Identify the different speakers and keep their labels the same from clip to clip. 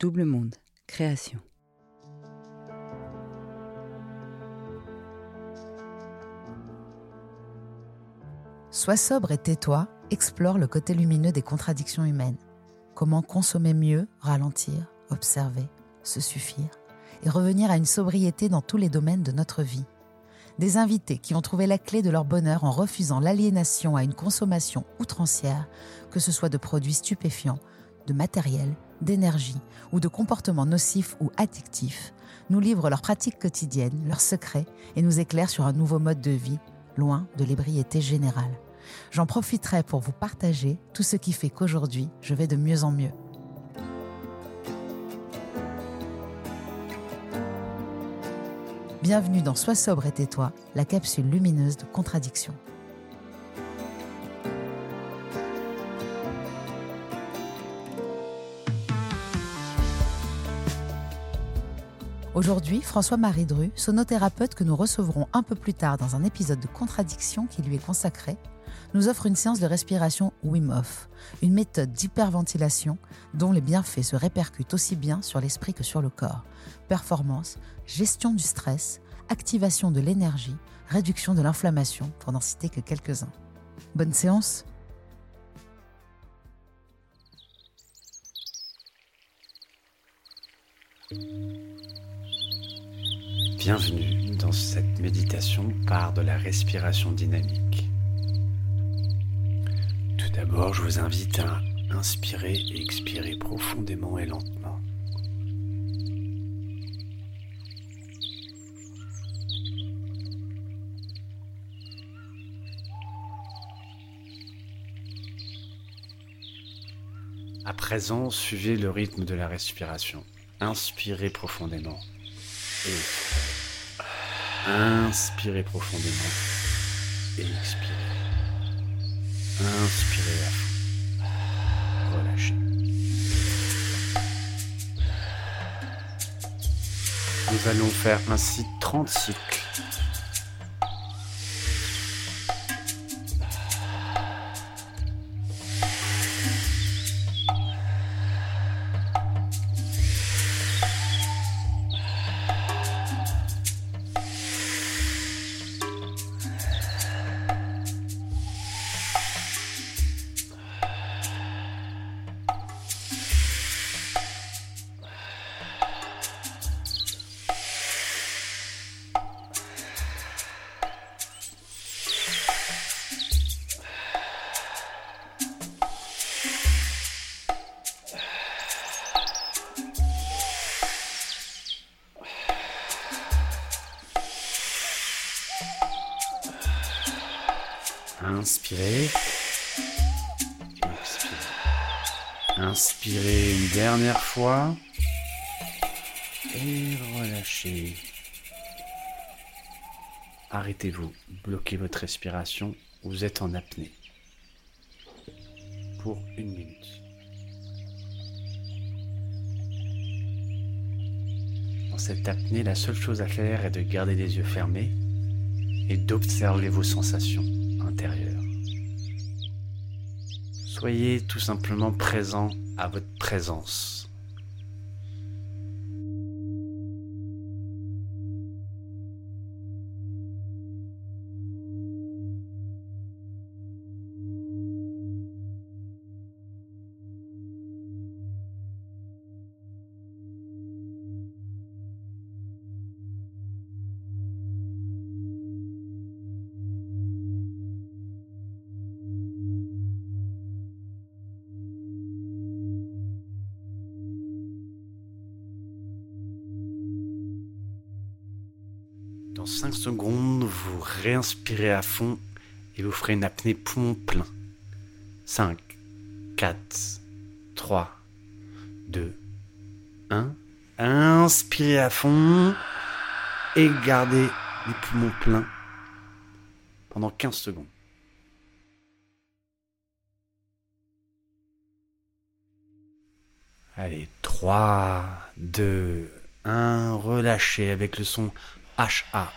Speaker 1: Double Monde, création.
Speaker 2: Sois sobre et tais-toi explore le côté lumineux des contradictions humaines. Comment consommer mieux, ralentir, observer, se suffire et revenir à une sobriété dans tous les domaines de notre vie. Des invités qui ont trouvé la clé de leur bonheur en refusant l'aliénation à une consommation outrancière, que ce soit de produits stupéfiants, de matériel, d'énergie ou de comportements nocifs ou addictifs, nous livrent leurs pratiques quotidiennes, leurs secrets et nous éclairent sur un nouveau mode de vie, loin de l'ébriété générale. J'en profiterai pour vous partager tout ce qui fait qu'aujourd'hui, je vais de mieux en mieux. Bienvenue dans Sois sobre et tais-toi, la capsule lumineuse de contradiction. Aujourd'hui, François-Marie Dru, sonothérapeute que nous recevrons un peu plus tard dans un épisode de Contradiction qui lui est consacré, nous offre une séance de respiration Wim Hof, une méthode d'hyperventilation dont les bienfaits se répercutent aussi bien sur l'esprit que sur le corps. Performance, gestion du stress, activation de l'énergie, réduction de l'inflammation, pour n'en citer que quelques-uns. Bonne séance
Speaker 3: Bienvenue dans cette méditation par de la respiration dynamique. Tout d'abord, je vous invite à inspirer et expirer profondément et lentement. À présent, suivez le rythme de la respiration. Inspirez profondément et Inspirez profondément et expirez. Inspirez à fond. Relâchez. Nous allons faire ainsi 30 cycles. Inspirez. Expirez. Inspirez une dernière fois. Et relâchez. Arrêtez-vous. Bloquez votre respiration. Vous êtes en apnée. Pour une minute. Dans cette apnée, la seule chose à faire est de garder les yeux fermés et d'observer vos sensations intérieures. Soyez tout simplement présent à votre présence. Dans 5 secondes, vous réinspirez à fond et vous ferez une apnée poumon plein. 5, 4, 3, 2, 1. Inspirez à fond et gardez les poumons pleins pendant 15 secondes. Allez, 3, 2, 1. Relâchez avec le son H-A.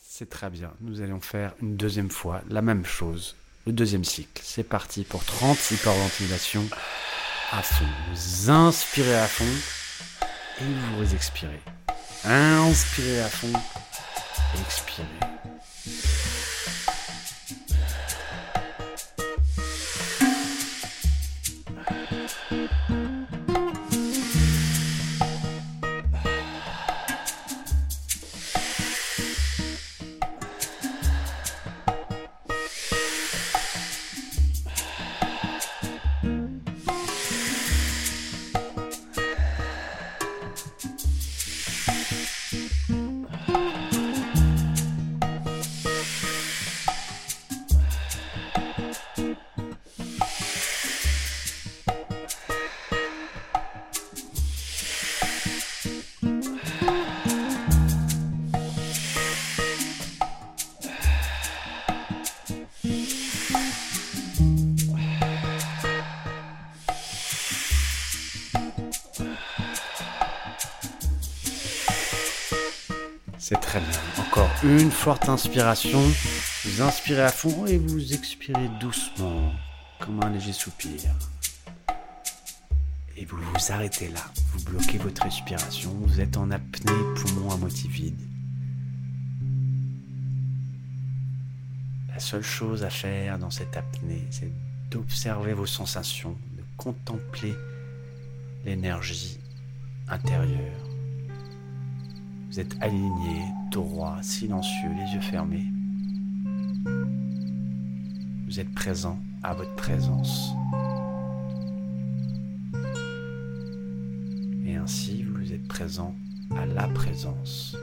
Speaker 3: C'est très bien. Nous allons faire une deuxième fois la même chose. Le deuxième cycle. C'est parti pour 30 hyperventilations à fond. Vous inspirez à fond et vous expirez. Inspirez à fond. Expirez. C'est très bien. Encore une forte inspiration. Vous inspirez à fond et vous expirez doucement, comme un léger soupir. Et vous vous arrêtez là. Vous bloquez votre respiration. Vous êtes en apnée, poumon à moitié vide. La seule chose à faire dans cette apnée, c'est d'observer vos sensations, de contempler l'énergie intérieure. Vous êtes aligné, droit, silencieux, les yeux fermés. Vous êtes présent à votre présence. Et ainsi, vous êtes présent à la présence.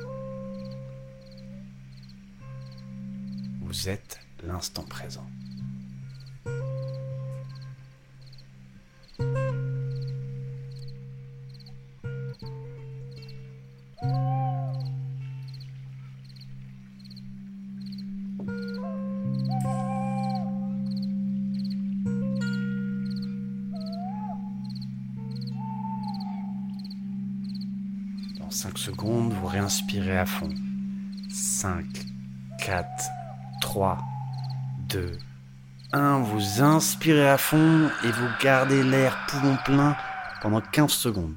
Speaker 3: Vous êtes l'instant présent. 5 secondes, vous réinspirez à fond. 5, 4, 3, 2, 1. Vous inspirez à fond et vous gardez l'air poumon plein pendant 15 secondes.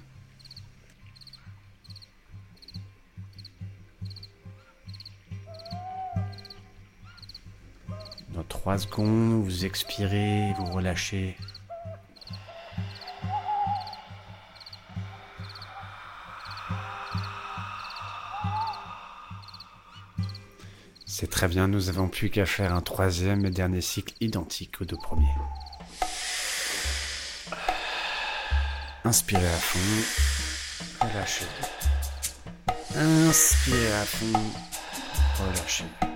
Speaker 3: Dans 3 secondes, vous expirez, vous relâchez. C'est très bien, nous avons plus qu'à faire un troisième et dernier cycle identique aux deux premiers. Inspirez à fond, relâchez. Inspirez à fond, relâchez.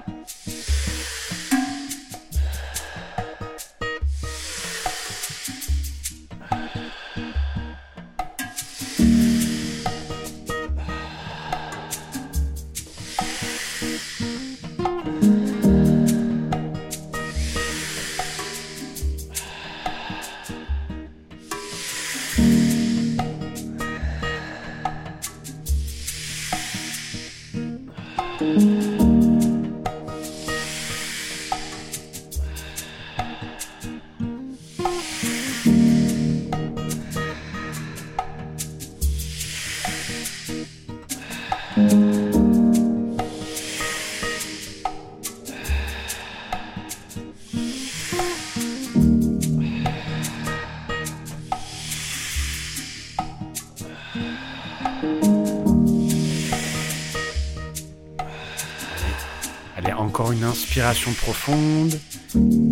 Speaker 3: Une inspiration profonde.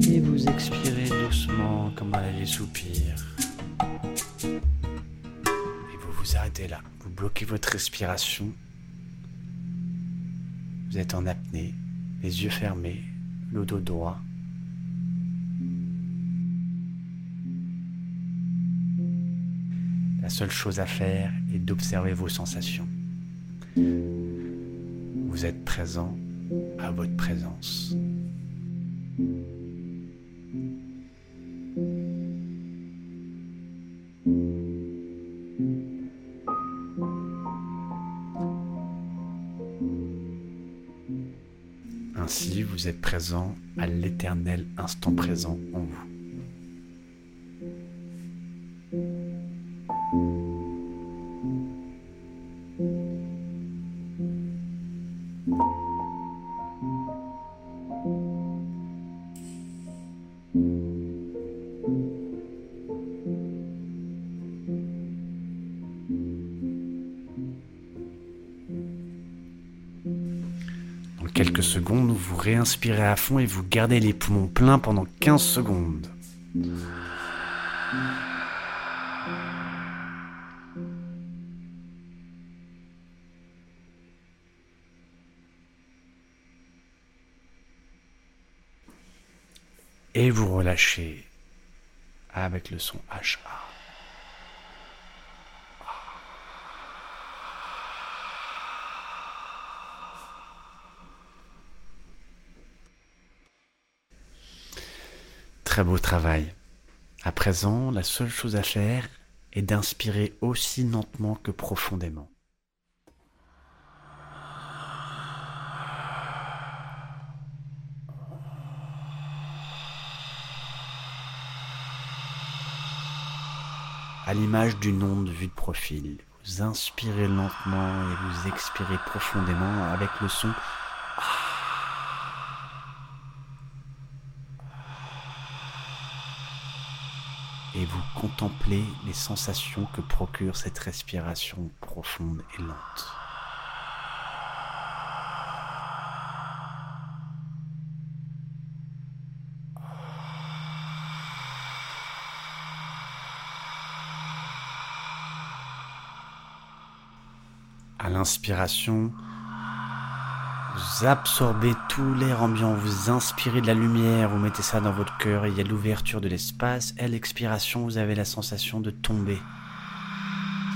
Speaker 3: Et vous expirez doucement comme à les soupirs. Et vous vous arrêtez là. Vous bloquez votre respiration. Vous êtes en apnée, les yeux fermés, le dos droit. La seule chose à faire est d'observer vos sensations. Vous êtes présent à votre présence. Ainsi, vous êtes présent à l'éternel instant présent en vous. Quelques secondes, vous réinspirez à fond et vous gardez les poumons pleins pendant 15 secondes. Et vous relâchez avec le son HA. Beau travail. À présent, la seule chose à faire est d'inspirer aussi lentement que profondément. À l'image d'une onde vue de profil, vous inspirez lentement et vous expirez profondément avec le son et vous contemplez les sensations que procure cette respiration profonde et lente. À l'inspiration, vous absorbez tout l'air ambiant, vous inspirez de la lumière, vous mettez ça dans votre cœur, et il y a l'ouverture de l'espace. À l'expiration, vous avez la sensation de tomber,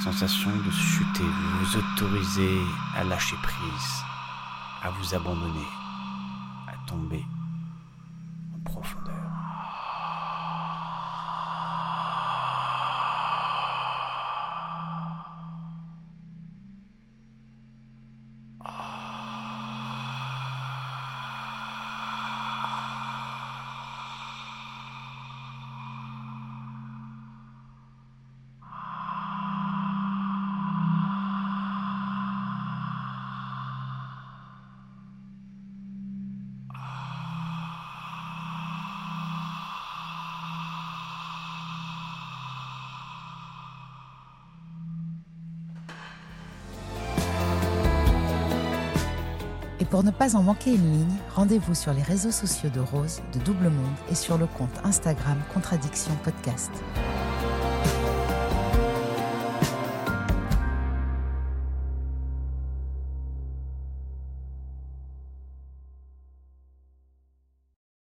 Speaker 3: sensation de chuter. Vous vous autorisez à lâcher prise, à vous abandonner,
Speaker 2: pour ne pas en manquer une ligne, rendez-vous sur les réseaux sociaux de Rose, de Double Monde et sur le compte Instagram Contradiction Podcast.